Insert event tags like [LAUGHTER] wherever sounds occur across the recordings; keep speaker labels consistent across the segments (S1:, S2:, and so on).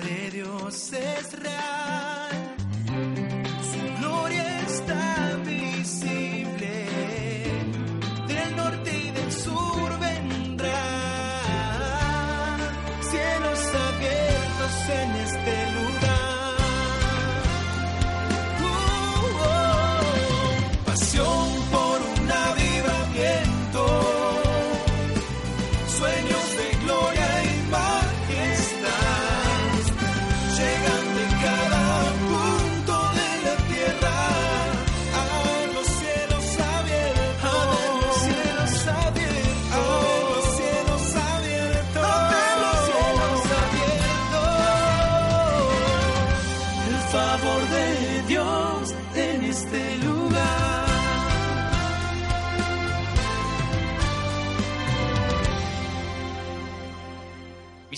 S1: De Dios es real,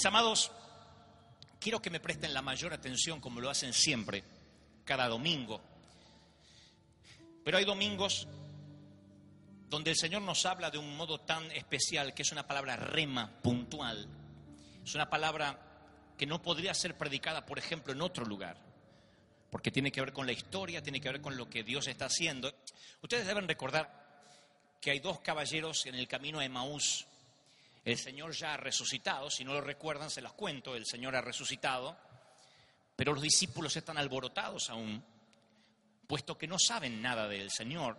S2: Amados, quiero que me presten la mayor atención como lo hacen siempre, cada domingo. Pero hay domingos donde el Señor nos habla de un modo tan especial que es una palabra rema, puntual. Es una palabra que no podría ser predicada, por ejemplo, en otro lugar, porque tiene que ver con la historia, tiene que ver con lo que Dios está haciendo. Ustedes deben recordar que hay dos caballeros en el camino a Emaús. El Señor ya ha resucitado, si no lo recuerdan se las cuento, el Señor ha resucitado, pero los discípulos están alborotados aún, puesto que no saben nada del Señor.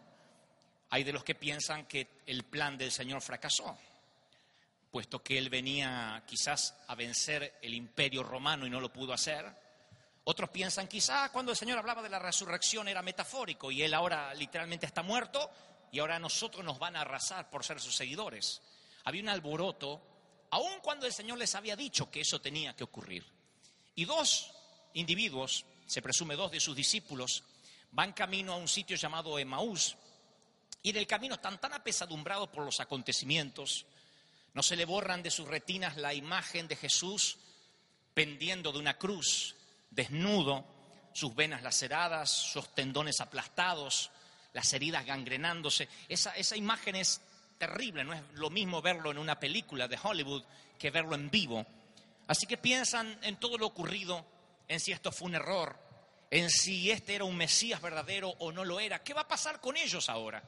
S2: Hay de los que piensan que el plan del Señor fracasó, puesto que Él venía quizás a vencer el imperio romano y no lo pudo hacer. Otros piensan quizás cuando el Señor hablaba de la resurrección era metafórico y Él ahora literalmente está muerto y ahora a nosotros nos van a arrasar por ser sus seguidores había un alboroto, aun cuando el Señor les había dicho que eso tenía que ocurrir. Y dos individuos, se presume dos de sus discípulos, van camino a un sitio llamado Emaús, y en el camino están tan apesadumbrados por los acontecimientos, no se le borran de sus retinas la imagen de Jesús pendiendo de una cruz, desnudo, sus venas laceradas, sus tendones aplastados, las heridas gangrenándose. Esa, esa imagen es terrible, no es lo mismo verlo en una película de Hollywood que verlo en vivo. Así que piensan en todo lo ocurrido, en si esto fue un error, en si este era un Mesías verdadero o no lo era. ¿Qué va a pasar con ellos ahora?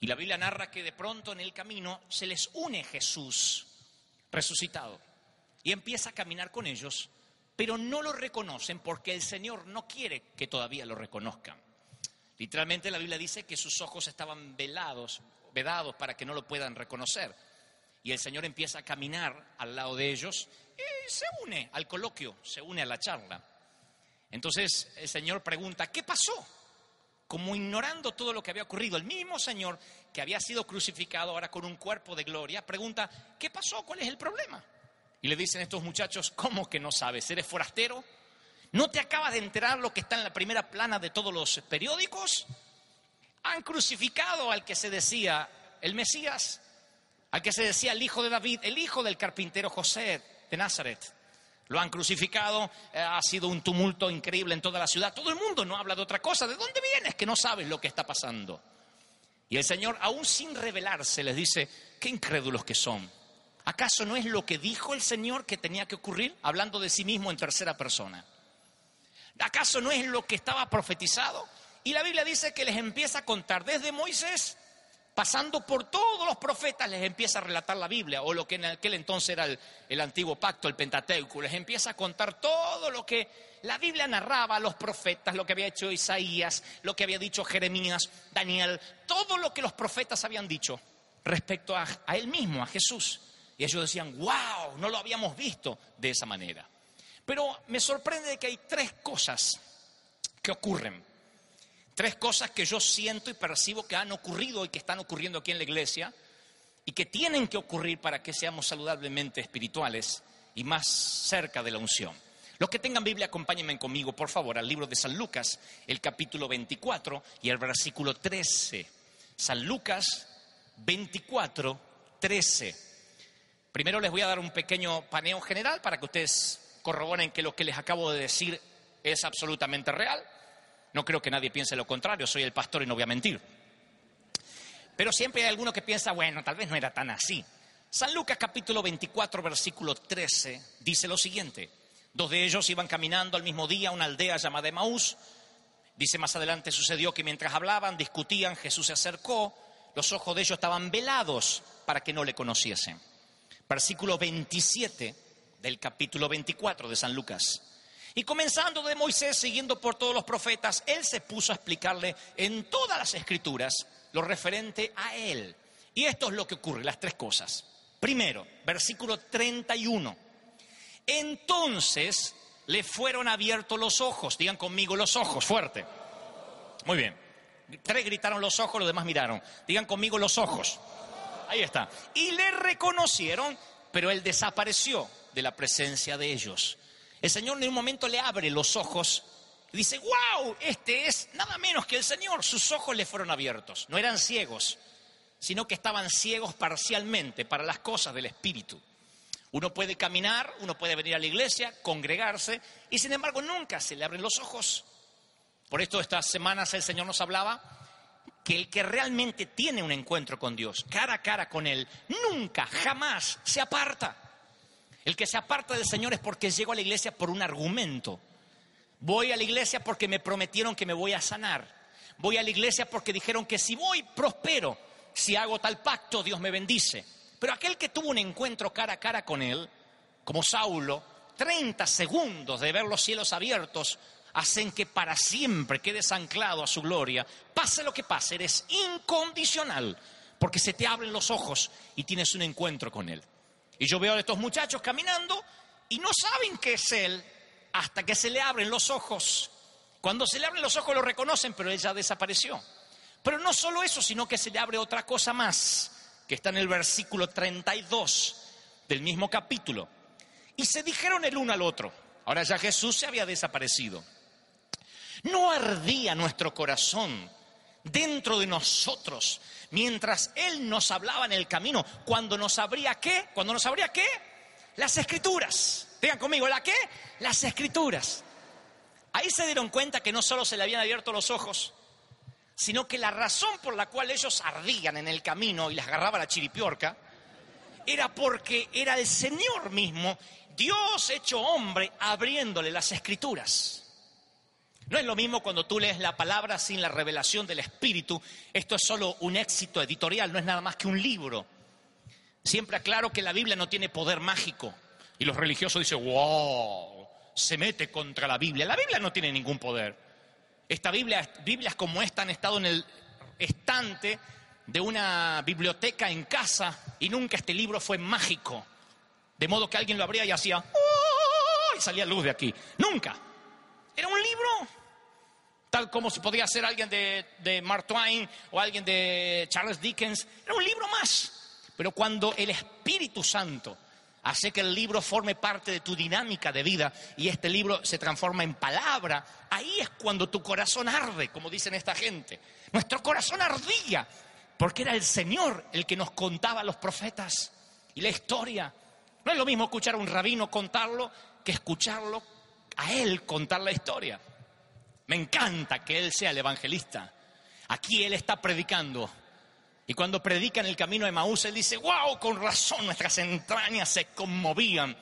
S2: Y la Biblia narra que de pronto en el camino se les une Jesús resucitado y empieza a caminar con ellos, pero no lo reconocen porque el Señor no quiere que todavía lo reconozcan. Literalmente la Biblia dice que sus ojos estaban velados, vedados para que no lo puedan reconocer. Y el Señor empieza a caminar al lado de ellos y se une al coloquio, se une a la charla. Entonces el Señor pregunta, ¿qué pasó? Como ignorando todo lo que había ocurrido. El mismo Señor que había sido crucificado ahora con un cuerpo de gloria, pregunta, ¿qué pasó? ¿Cuál es el problema? Y le dicen estos muchachos, ¿cómo que no sabes? ¿Eres forastero? ¿No te acabas de enterar lo que está en la primera plana de todos los periódicos? Han crucificado al que se decía el Mesías, al que se decía el hijo de David, el hijo del carpintero José de Nazaret. Lo han crucificado, eh, ha sido un tumulto increíble en toda la ciudad. Todo el mundo no habla de otra cosa. ¿De dónde vienes que no sabes lo que está pasando? Y el Señor, aún sin revelarse, les dice, qué incrédulos que son. ¿Acaso no es lo que dijo el Señor que tenía que ocurrir? Hablando de sí mismo en tercera persona. ¿Acaso no es lo que estaba profetizado? Y la Biblia dice que les empieza a contar desde Moisés, pasando por todos los profetas, les empieza a relatar la Biblia, o lo que en aquel entonces era el, antiguo pacto, el Pentateuco, les empieza a contar todo lo que la Biblia narraba los profetas, lo que había hecho Isaías, lo que había dicho Jeremías, Daniel, todo lo que los profetas habían dicho respecto a, a él mismo, a Jesús. Y ellos decían, wow, no lo habíamos visto de esa manera. Pero me sorprende que hay tres cosas que ocurren. Tres cosas que yo siento y percibo que han ocurrido y que están ocurriendo aquí en la iglesia y que tienen que ocurrir para que seamos saludablemente espirituales y más cerca de la unción. Los que tengan Biblia, acompáñenme conmigo, por favor, al libro de San Lucas, el capítulo 24 y el versículo 13. San Lucas 24, 13. Primero les voy a dar un pequeño paneo general para que ustedes corroboren que lo que les acabo de decir es absolutamente real. No creo que nadie piense lo contrario, soy el pastor y no voy a mentir. Pero siempre hay alguno que piensa, bueno, tal vez no era tan así. San Lucas capítulo 24, versículo 13, dice lo siguiente. Dos de ellos iban caminando al mismo día a una aldea llamada Emaús. Dice más adelante sucedió que mientras hablaban, discutían, Jesús se acercó, los ojos de ellos estaban velados para que no le conociesen. Versículo 27 del capítulo 24 de San Lucas. Y comenzando de Moisés, siguiendo por todos los profetas, él se puso a explicarle en todas las escrituras lo referente a él. Y esto es lo que ocurre, las tres cosas. Primero, versículo 31. Entonces le fueron abiertos los ojos. Digan conmigo los ojos, fuerte. Muy bien. Tres gritaron los ojos, los demás miraron. Digan conmigo los ojos. Ahí está. Y le reconocieron, pero él desapareció de la presencia de ellos. El Señor en un momento le abre los ojos y dice, wow, este es nada menos que el Señor. Sus ojos le fueron abiertos. No eran ciegos, sino que estaban ciegos parcialmente para las cosas del Espíritu. Uno puede caminar, uno puede venir a la iglesia, congregarse, y sin embargo nunca se le abren los ojos. Por esto estas semanas el Señor nos hablaba que el que realmente tiene un encuentro con Dios, cara a cara con Él, nunca, jamás se aparta. El que se aparta del Señor es porque llego a la iglesia por un argumento. Voy a la iglesia porque me prometieron que me voy a sanar. Voy a la iglesia porque dijeron que si voy, prospero. Si hago tal pacto, Dios me bendice. Pero aquel que tuvo un encuentro cara a cara con Él, como Saulo, 30 segundos de ver los cielos abiertos hacen que para siempre quedes anclado a su gloria. Pase lo que pase, eres incondicional, porque se te abren los ojos y tienes un encuentro con Él. Y yo veo a estos muchachos caminando y no saben qué es Él hasta que se le abren los ojos. Cuando se le abren los ojos lo reconocen, pero Él ya desapareció. Pero no solo eso, sino que se le abre otra cosa más que está en el versículo 32 del mismo capítulo. Y se dijeron el uno al otro. Ahora ya Jesús se había desaparecido. No ardía nuestro corazón dentro de nosotros mientras Él nos hablaba en el camino, cuando nos abría qué, cuando nos abría qué, las escrituras. Digan conmigo, ¿la qué? Las escrituras. Ahí se dieron cuenta que no solo se le habían abierto los ojos, sino que la razón por la cual ellos ardían en el camino y les agarraba la chiripiorca, era porque era el Señor mismo, Dios hecho hombre, abriéndole las escrituras. No es lo mismo cuando tú lees la palabra sin la revelación del Espíritu. Esto es solo un éxito editorial, no es nada más que un libro. Siempre aclaro que la Biblia no tiene poder mágico. Y los religiosos dicen, wow, se mete contra la Biblia. La Biblia no tiene ningún poder. Esta Biblia, Biblias como esta han estado en el estante de una biblioteca en casa y nunca este libro fue mágico. De modo que alguien lo abría y hacía, ¡Oh! y salía luz de aquí. Nunca. Era un libro, tal como se podía ser alguien de, de Mark Twain o alguien de Charles Dickens. Era un libro más. Pero cuando el Espíritu Santo hace que el libro forme parte de tu dinámica de vida y este libro se transforma en palabra, ahí es cuando tu corazón arde, como dicen esta gente. Nuestro corazón ardía, porque era el Señor el que nos contaba los profetas y la historia. No es lo mismo escuchar a un rabino contarlo que escucharlo a él contar la historia. Me encanta que él sea el evangelista. Aquí él está predicando y cuando predica en el camino de Maús, él dice, wow, con razón nuestras entrañas se conmovían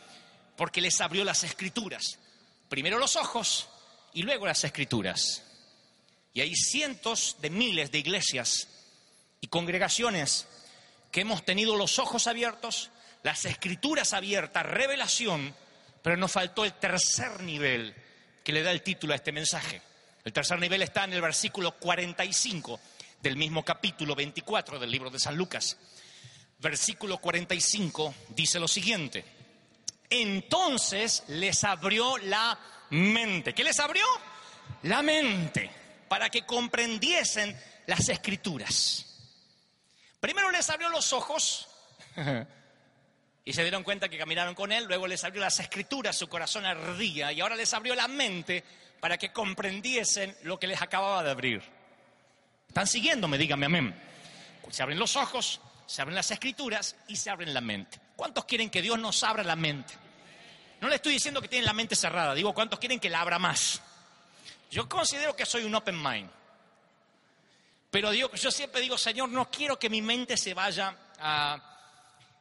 S2: porque les abrió las escrituras. Primero los ojos y luego las escrituras. Y hay cientos de miles de iglesias y congregaciones que hemos tenido los ojos abiertos, las escrituras abiertas, revelación, pero nos faltó el tercer nivel que le da el título a este mensaje. El tercer nivel está en el versículo 45 del mismo capítulo 24 del libro de San Lucas. Versículo 45 dice lo siguiente. Entonces les abrió la mente. ¿Qué les abrió? La mente, para que comprendiesen las escrituras. Primero les abrió los ojos [LAUGHS] Y se dieron cuenta que caminaron con él, luego les abrió las escrituras, su corazón ardía y ahora les abrió la mente para que comprendiesen lo que les acababa de abrir. ¿Están siguiéndome? Díganme amén. Se abren los ojos, se abren las escrituras y se abren la mente. ¿Cuántos quieren que Dios nos abra la mente? No le estoy diciendo que tienen la mente cerrada, digo, ¿cuántos quieren que la abra más? Yo considero que soy un open mind. Pero yo, siempre digo, Señor, no quiero que mi mente se vaya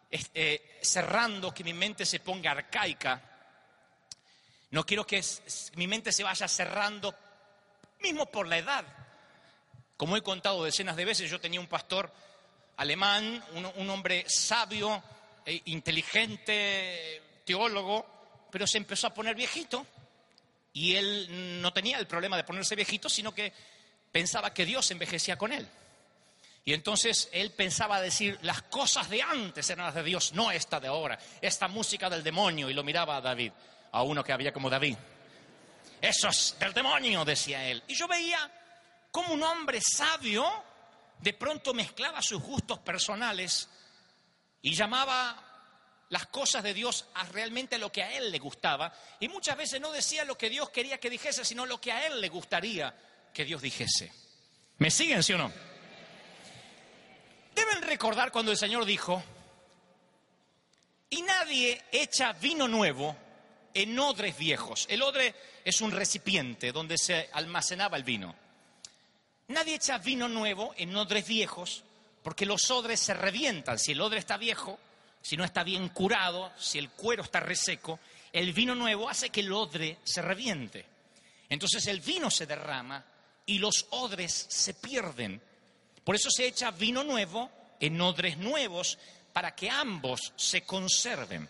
S2: este, cerrando, que mi mente se ponga arcaica. No quiero que mi mente se vaya cerrando, mismo por la edad. Como he contado decenas de veces, yo tenía un pastor alemán, un, hombre sabio, e inteligente, teólogo, pero se empezó a poner viejito. Y él no tenía el problema de ponerse viejito, sino que pensaba que Dios envejecía con él. Y entonces él pensaba decir, las cosas de antes eran las de Dios, no esta de ahora, esta música del demonio. Y lo miraba a David, a uno que había como David. Eso es del demonio, decía él. Y yo veía como un hombre sabio de pronto mezclaba sus gustos personales y llamaba las cosas de Dios a realmente lo que a él le gustaba. Y muchas veces no decía lo que Dios quería que dijese, sino lo que a él le gustaría que Dios dijese. ¿Me siguen, sí o no? Deben recordar cuando el Señor dijo, y nadie echa vino nuevo en odres viejos. El odre es un recipiente donde se almacenaba el vino. Nadie echa vino nuevo en odres viejos porque los odres se revientan. Si el odre está viejo, si no está bien curado, si el cuero está reseco, el vino nuevo hace que el odre se reviente. Entonces el vino se derrama y los odres se pierden. Por eso se echa vino nuevo en odres nuevos para que ambos se conserven.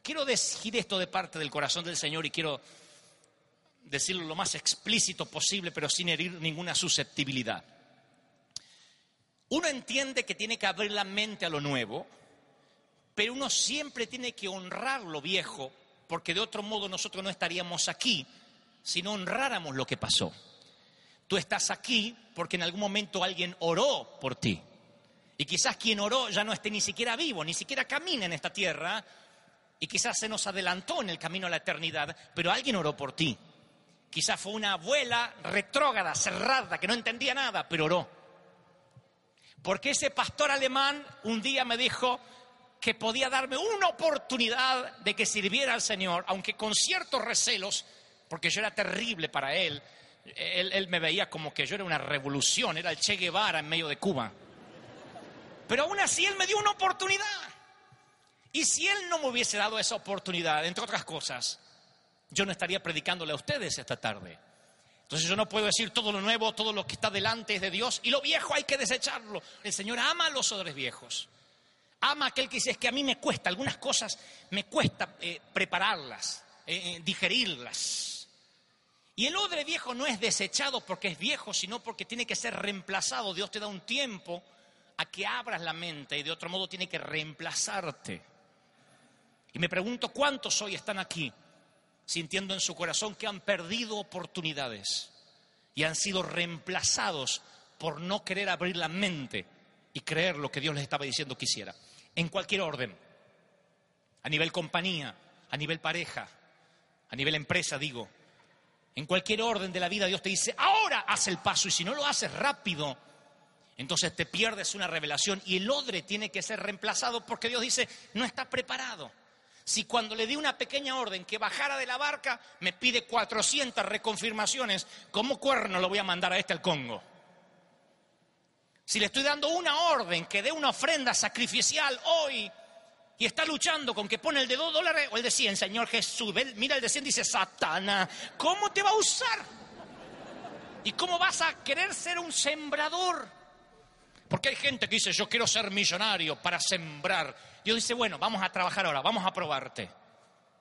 S2: Quiero decir esto de parte del corazón del Señor y quiero decirlo lo más explícito posible, pero sin herir ninguna susceptibilidad. Uno entiende que tiene que abrir la mente a lo nuevo, pero uno siempre tiene que honrar lo viejo, porque de otro modo nosotros no estaríamos aquí si no honráramos lo que pasó. Tú estás aquí porque en algún momento alguien oró por ti. Y quizás quien oró ya no esté ni siquiera vivo, ni siquiera camina en esta tierra, y quizás se nos adelantó en el camino a la eternidad, pero alguien oró por ti. Quizás fue una abuela retrógrada, cerrada, que no entendía nada, pero oró. Porque ese pastor alemán un día me dijo que podía darme una oportunidad de que sirviera al Señor, aunque con ciertos recelos, porque yo era terrible para él. Él, me veía como que yo era una revolución, era el Che Guevara en medio de Cuba. Pero aún así él me dio una oportunidad. Y si él no me hubiese dado esa oportunidad, entre otras cosas, yo no estaría predicándole a ustedes esta tarde. Entonces yo no puedo decir todo lo nuevo, todo lo que está delante es de Dios y lo viejo hay que desecharlo. El Señor ama a los odres viejos. Ama a aquel que dice, es que a mí me cuesta, algunas cosas me cuesta eh, prepararlas, eh, eh, digerirlas. Y el odre viejo no es desechado porque es viejo, sino porque tiene que ser reemplazado. Dios te da un tiempo a que abras la mente y de otro modo tiene que reemplazarte. Y me pregunto cuántos hoy están aquí sintiendo en su corazón que han perdido oportunidades y han sido reemplazados por no querer abrir la mente y creer lo que Dios les estaba diciendo que. En cualquier orden, a nivel compañía, a nivel pareja, a nivel empresa, digo, en cualquier orden de la vida Dios te dice, ahora haz el paso y si no lo haces rápido, entonces te pierdes una revelación y el odre tiene que ser reemplazado porque Dios dice, no está preparado. Si cuando le di una pequeña orden que bajara de la barca, me pide 400 reconfirmaciones, ¿cómo cuerno lo voy a mandar a este al Congo? Si le estoy dando una orden que dé una ofrenda sacrificial hoy y está luchando con que pone el de 2 dólares o el de 100, Señor Jesús, mira el de 100 y dice, Satana, ¿cómo te va a usar? ¿Y cómo vas a querer ser un sembrador? Porque hay gente que dice, yo quiero ser millonario para sembrar. Dios dice, bueno, vamos a trabajar ahora, vamos a probarte.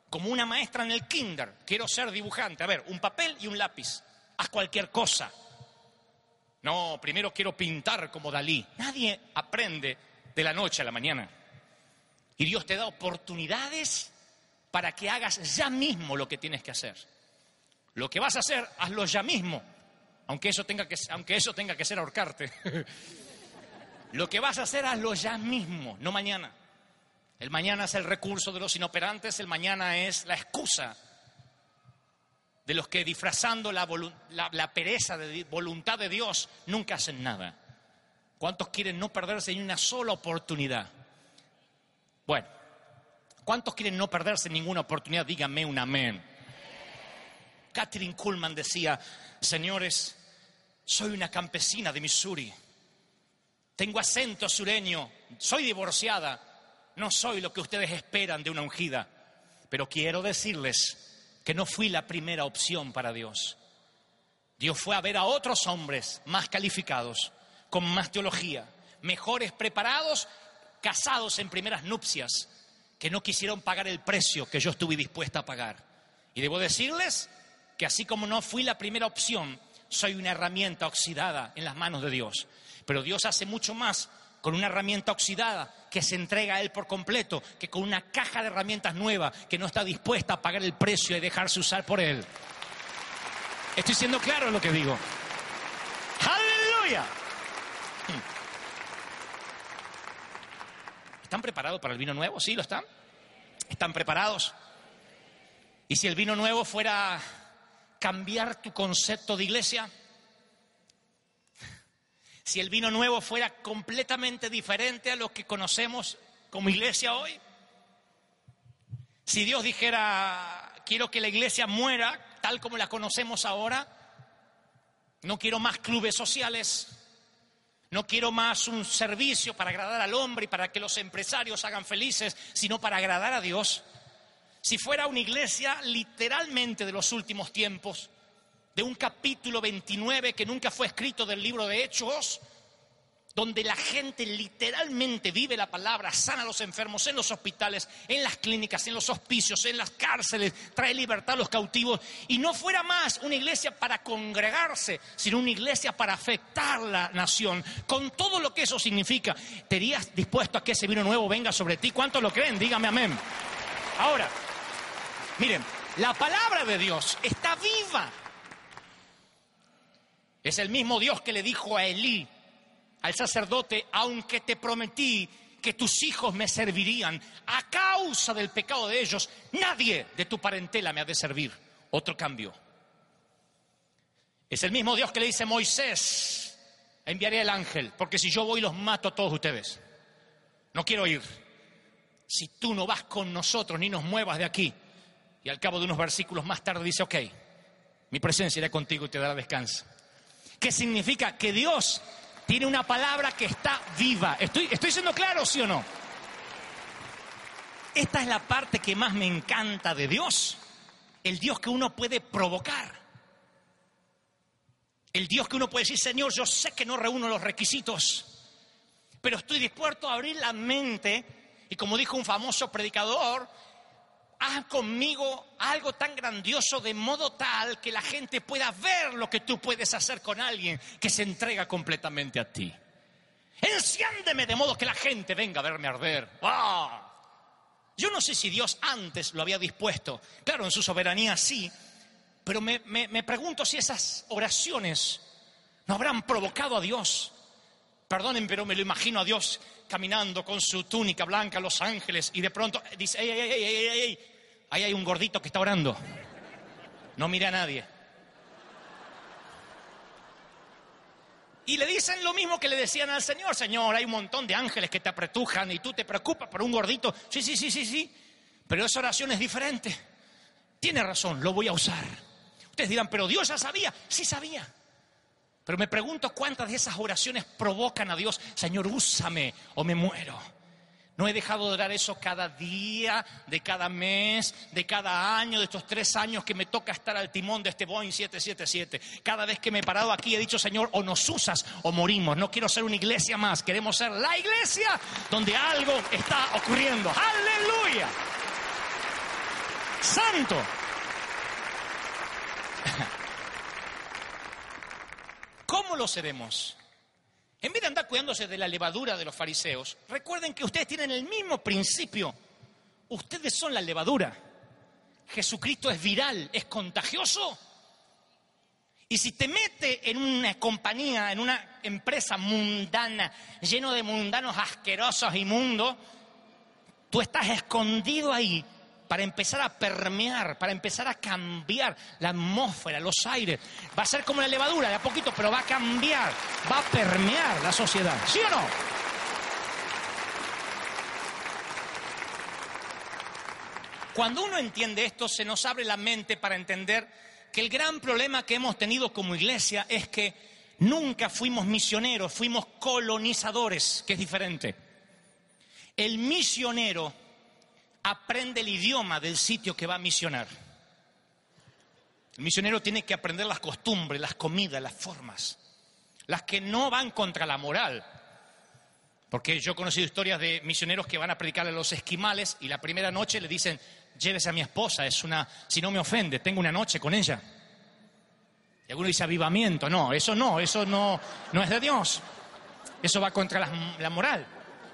S2: Como una maestra en el kinder, quiero ser dibujante. A ver, un papel y un lápiz. Haz cualquier cosa. No, primero quiero pintar como Dalí. Nadie aprende de la noche a la mañana. Y Dios te da oportunidades para que hagas ya mismo lo que tienes que hacer. Lo que vas a hacer, hazlo ya mismo, aunque eso tenga que, aunque eso tenga que ser ahorcarte. [LAUGHS] lo que vas a hacer, hazlo ya mismo, no mañana. El mañana es el recurso de los inoperantes, el mañana es la excusa de los que disfrazando la, la- pereza de voluntad de Dios nunca hacen nada. ¿Cuántos quieren no perderse ni una sola oportunidad? Bueno, ¿cuántos quieren no perderse ninguna oportunidad? Díganme un amén. Catherine Kuhlman decía, señores, soy una campesina de Missouri, tengo acento sureño, soy divorciada, no soy lo que ustedes esperan de una ungida, pero quiero decirles que no fui la primera opción para Dios. Dios fue a ver a otros hombres más calificados, con más teología, mejores preparados, casados en primeras nupcias, que no quisieron pagar el precio que yo estuve dispuesta a pagar. Y debo decirles que así como no fui la primera opción, soy una herramienta oxidada en las manos de Dios. Pero Dios hace mucho más con una herramienta oxidada que se entrega a Él por completo, que con una caja de herramientas nueva que no está dispuesta a pagar el precio y dejarse usar por Él. Estoy siendo claro en lo que digo. ¡Aleluya! ¿Están preparados para el vino nuevo? ¿Sí lo están? ¿Están preparados? ¿Y si el vino nuevo fuera cambiar tu concepto de iglesia? Si el vino nuevo fuera completamente diferente a lo que conocemos como iglesia hoy? Si Dios dijera, quiero que la iglesia muera tal como la conocemos ahora, no quiero más clubes sociales, no quiero más un servicio para agradar al hombre y para que los empresarios hagan felices, sino para agradar a Dios. Si fuera una iglesia literalmente de los últimos tiempos, de un capítulo 29 que nunca fue escrito del libro de Hechos, donde la gente literalmente vive la palabra, sana a los enfermos en los hospitales, en las clínicas, en los hospicios, en las cárceles, trae libertad a los cautivos, y no fuera más una iglesia para congregarse, sino una iglesia para afectar la nación, con todo lo que eso significa. ¿Te irías dispuesto a que ese vino nuevo venga sobre ti? ¿Cuántos lo creen? Dígame amén. Ahora, miren, la palabra de Dios está viva. Es el mismo Dios que le dijo a Elí, al sacerdote, aunque te prometí que tus hijos me servirían, a causa del pecado de ellos, nadie de tu parentela me ha de servir. Otro cambio. Es el mismo Dios que le dice a Moisés, enviaré el ángel, porque si yo voy los mato a todos ustedes. No quiero ir. Si tú no vas con nosotros ni nos muevas de aquí. Y al cabo de unos versículos más tarde dice, ok, mi presencia irá contigo y te dará descanso. ¿Qué significa? Que Dios tiene una palabra que está viva. ¿Estoy, estoy siendo claro, sí o no? Esta es la parte que más me encanta de Dios. El Dios que uno puede provocar. El Dios que uno puede decir, Señor, yo sé que no reúno los requisitos, pero estoy dispuesto a abrir la mente y como dijo un famoso predicador, haz conmigo algo tan grandioso de modo tal que la gente pueda ver lo que tú puedes hacer con alguien que se entrega completamente a ti. Enciéndeme de modo que la gente venga a verme arder. ¡Ah! Yo no sé si Dios antes lo había dispuesto. Claro, en su soberanía sí. Pero me, me- me pregunto si esas oraciones no habrán provocado a Dios. Perdonen, pero me lo imagino a Dios caminando con su túnica blanca, los ángeles, y de pronto dice, ey, ey, ey, ey, ey, ahí hay un gordito que está orando. No mire a nadie. Y le dicen lo mismo que le decían al Señor, Señor, hay un montón de ángeles que te apretujan y tú te preocupas por un gordito. Sí, sí, sí, sí, sí. Pero esa oración es diferente. Tiene razón, lo voy a usar. Ustedes dirán, pero Dios ya sabía. Sí sabía. Pero me pregunto cuántas de esas oraciones provocan a Dios, Señor, úsame o me muero. No he dejado de orar eso cada día, de cada mes, de cada año, de estos tres años que me toca estar al timón de este Boeing 777. Cada vez que me he parado aquí he dicho, Señor, o nos usas o morimos. No quiero ser una iglesia más, queremos ser la iglesia donde algo está ocurriendo. Aleluya. Santo. ¿Cómo lo seremos? En vez de andar cuidándose de la levadura de los fariseos, recuerden que ustedes tienen el mismo principio. Ustedes son la levadura. Jesucristo es viral, es contagioso. Y si te mete en una compañía, en una empresa mundana, lleno de mundanos asquerosos, inmundos, Tú estás escondido ahí para empezar a permear, para empezar a cambiar la atmósfera, los aires. Va a ser como la levadura, de a poquito, pero va a cambiar, va a permear la sociedad. ¿Sí o no? Cuando uno entiende esto, se nos abre la mente para entender que el gran problema que hemos tenido como iglesia es que nunca fuimos misioneros, fuimos colonizadores, que es diferente. El misionero aprende el idioma del sitio que va a misionar. El misionero tiene que aprender las costumbres, las comidas, las formas, las que no van contra la moral. Porque yo he conocido historias de misioneros que van a predicar a los esquimales y la primera noche le dicen, llévese a mi esposa, es una, si no me ofende, tengo una noche con ella. Y alguno dice avivamiento, no, eso no, eso no, no es de Dios. Eso va contra la, la moral,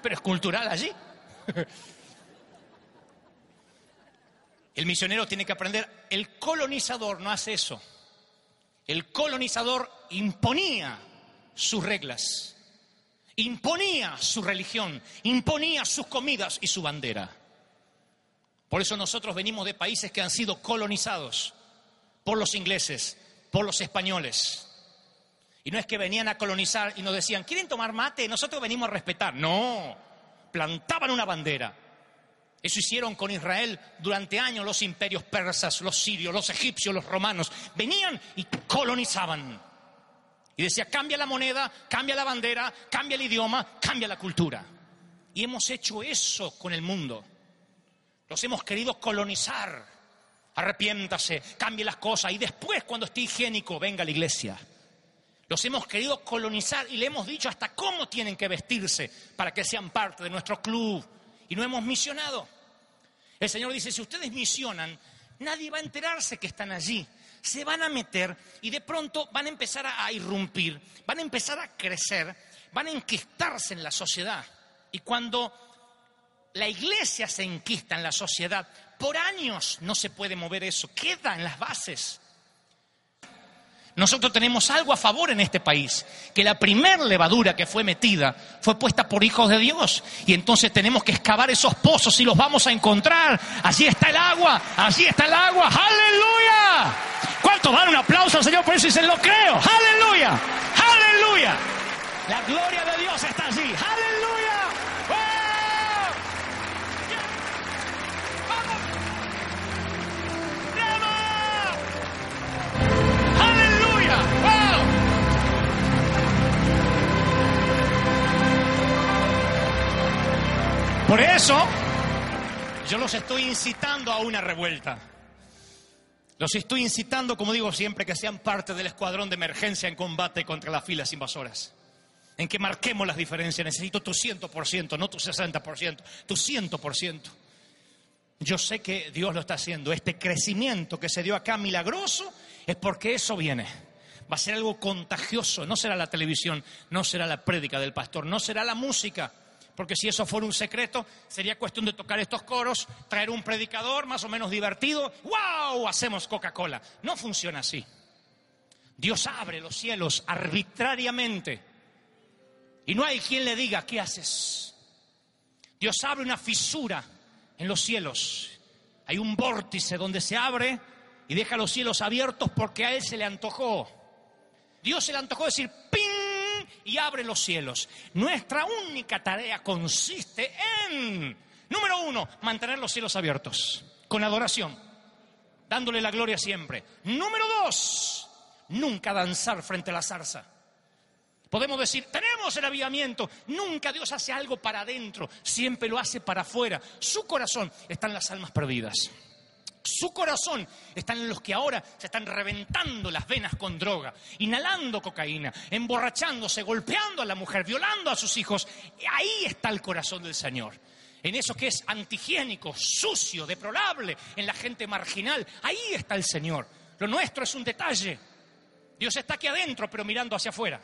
S2: pero es cultural allí. [LAUGHS] El misionero tiene que aprender, el colonizador no hace eso. El colonizador imponía sus reglas, imponía su religión, imponía sus comidas y su bandera. Por eso nosotros venimos de países que han sido colonizados por los ingleses, por los españoles. Y no es que venían a colonizar y nos decían, ¿quieren tomar mate? Nosotros venimos a respetar. No, plantaban una bandera. Eso hicieron con Israel durante años los imperios persas, los sirios, los egipcios, los romanos. Venían y colonizaban. Y decía, cambia la moneda, cambia la bandera, cambia el idioma, cambia la cultura. Y hemos hecho eso con el mundo. Los hemos querido colonizar. Arrepiéntase, cambie las cosas y después, cuando esté higiénico, venga a la iglesia. Los hemos querido colonizar y le hemos dicho hasta cómo tienen que vestirse para que sean parte de nuestro club. Y no hemos misionado. El Señor dice, si ustedes misionan, nadie va a enterarse que están allí. Se van a meter y de pronto van a empezar a irrumpir, van a empezar a crecer, van a enquistarse en la sociedad. Y cuando la iglesia se enquista en la sociedad, por años no se puede mover eso, queda en las bases. Nosotros tenemos algo a favor en este país, que la primer levadura que fue metida fue puesta por hijos de Dios. Y entonces tenemos que excavar esos pozos y los vamos a encontrar. Allí está el agua, allí está el agua. Aleluya. ¿Cuántos dan un aplauso al Señor por eso y dicen, lo creo? Aleluya, aleluya. La gloria de Dios está allí. Aleluya. Los estoy incitando a una revuelta. Los estoy incitando, como digo siempre, que sean parte del escuadrón de emergencia en combate contra las filas invasoras. En que marquemos las diferencias. Necesito tu 100%, no tu 60%, tu 100%. Yo sé que Dios lo está haciendo. Este crecimiento que se dio acá milagroso es porque eso viene. Va a ser algo contagioso. No será la televisión, no será la prédica del pastor, no será la música. Porque si eso fuera un secreto, sería cuestión de tocar estos coros, traer un predicador más o menos divertido. ¡Wow! Hacemos Coca-Cola. No funciona así. Dios abre los cielos arbitrariamente. Y no hay quien le diga, ¿qué haces? Dios abre una fisura en los cielos. Hay un vórtice donde se abre y deja los cielos abiertos porque a Él se le antojó. Dios se le antojó decir. Y abre los cielos. Nuestra única tarea consiste en, número uno, mantener los cielos abiertos, con adoración, dándole la gloria siempre. Número dos, nunca danzar frente a la zarza. Podemos decir, tenemos el avivamiento. Nunca Dios hace algo para adentro, siempre lo hace para afuera. Su corazón está en las almas perdidas. Su corazón está en los que ahora se están reventando las venas con droga, inhalando cocaína, emborrachándose, golpeando a la mujer, violando a sus hijos. Ahí está el corazón del Señor. En eso que es antihigiénico, sucio, deplorable, en la gente marginal. Ahí está el Señor. Lo nuestro es un detalle. Dios está aquí adentro, pero mirando hacia afuera.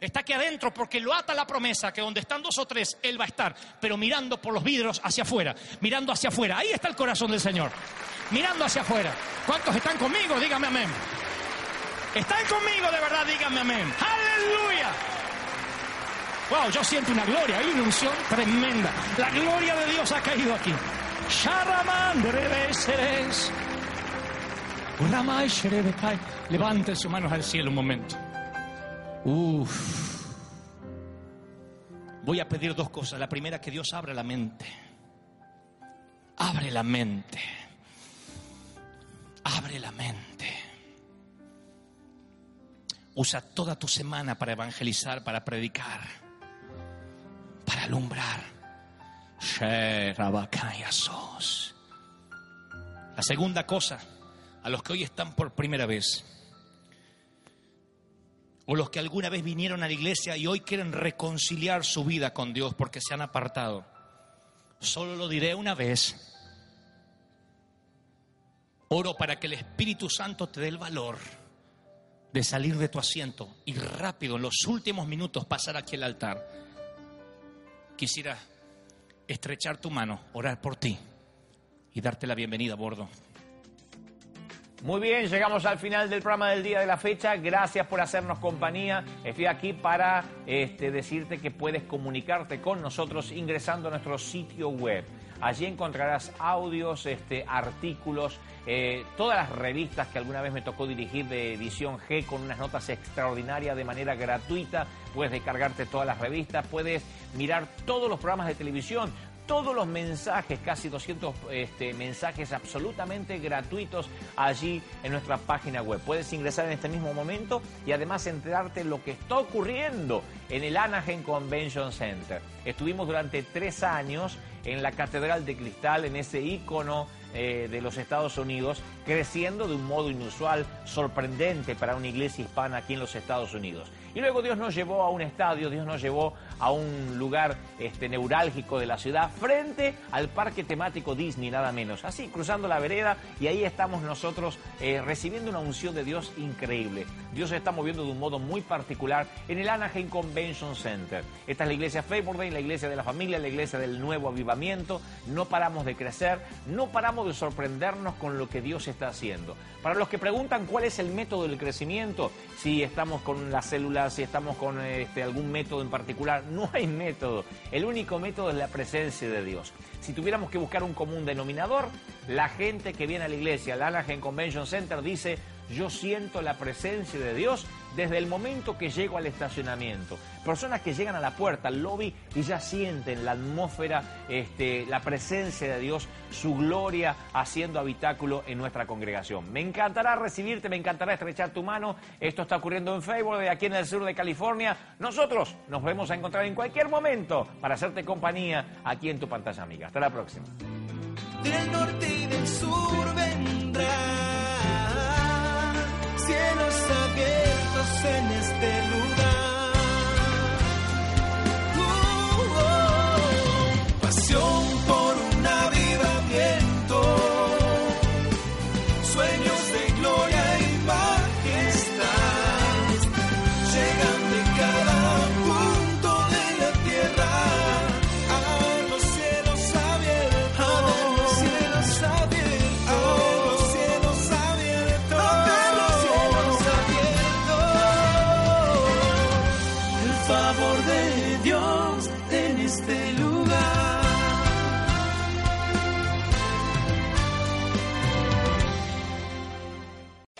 S2: Está aquí adentro porque lo ata la promesa que donde están dos o tres, Él va a estar, pero mirando por los vidrios hacia afuera, mirando hacia afuera. Ahí está el corazón del Señor, mirando hacia afuera. ¿Cuántos están conmigo? Dígame amén. ¿Están conmigo de verdad? Dígame amén. Aleluya. Wow, yo siento una gloria, hay una unción tremenda. La gloria de Dios ha caído aquí. Levanten sus manos al cielo un momento. Uf. Voy a pedir dos cosas. La primera, que Dios abra la mente. Abre la mente. Abre la mente. Usa toda tu semana para evangelizar, para predicar, para alumbrar. La segunda cosa, a los que hoy están por primera vez, o los que alguna vez vinieron a la iglesia y hoy quieren reconciliar su vida con Dios porque se han apartado, solo lo diré una vez. Oro para que el Espíritu Santo te dé el valor de salir de tu asiento y rápido, en los últimos minutos, pasar aquí al altar. Quisiera estrechar tu mano, orar por ti y darte la bienvenida a bordo.
S3: Muy bien, llegamos al final del programa del día de la fecha. Gracias por hacernos compañía. Estoy aquí para este, decirte que puedes comunicarte con nosotros ingresando a nuestro sitio web. Allí encontrarás audios, este, artículos, eh, todas las revistas que alguna vez me tocó dirigir de edición G con unas notas extraordinarias de manera gratuita. Puedes descargarte todas las revistas, puedes mirar todos los programas de televisión, todos los mensajes, casi 200 este, mensajes absolutamente gratuitos allí en nuestra página web. Puedes ingresar en este mismo momento y además enterarte lo que está ocurriendo en el Anaheim Convention Center. Estuvimos durante tres años en la Catedral de Cristal, en ese ícono eh, de los Estados Unidos, creciendo de un modo inusual, sorprendente para una iglesia hispana aquí en los Estados Unidos. Y luego Dios nos llevó a un estadio, Dios nos llevó a un lugar este, neurálgico de la ciudad, frente al parque temático Disney, nada menos. Así, cruzando la vereda, y ahí estamos nosotros eh, recibiendo una unción de Dios increíble. Dios se está moviendo de un modo muy particular en el Anaheim Convention Center. Esta es la iglesia Day, la iglesia de la familia, la iglesia del nuevo avivamiento. No paramos de crecer, no paramos de sorprendernos con lo que Dios está haciendo. Para los que preguntan cuál es el método del crecimiento, si estamos con las si estamos con este, algún método en particular, no hay método. El único método es la presencia de Dios. Si tuviéramos que buscar un común denominador, la gente que viene a la iglesia, al Anaheim Convention Center, dice, yo siento la presencia de Dios desde el momento que llego al estacionamiento. Personas que llegan a la puerta, al lobby y ya sienten la atmósfera, este, la presencia de Dios, su gloria haciendo habitáculo en nuestra congregación. Me encantará recibirte, me encantará estrechar tu mano. Esto está ocurriendo en Facebook, aquí en el sur de California. Nosotros nos vamos a encontrar en cualquier momento para hacerte compañía aquí en tu pantalla amiga. Hasta la próxima.
S1: Del norte y del sur vendrá cielos abiertos en este lugar.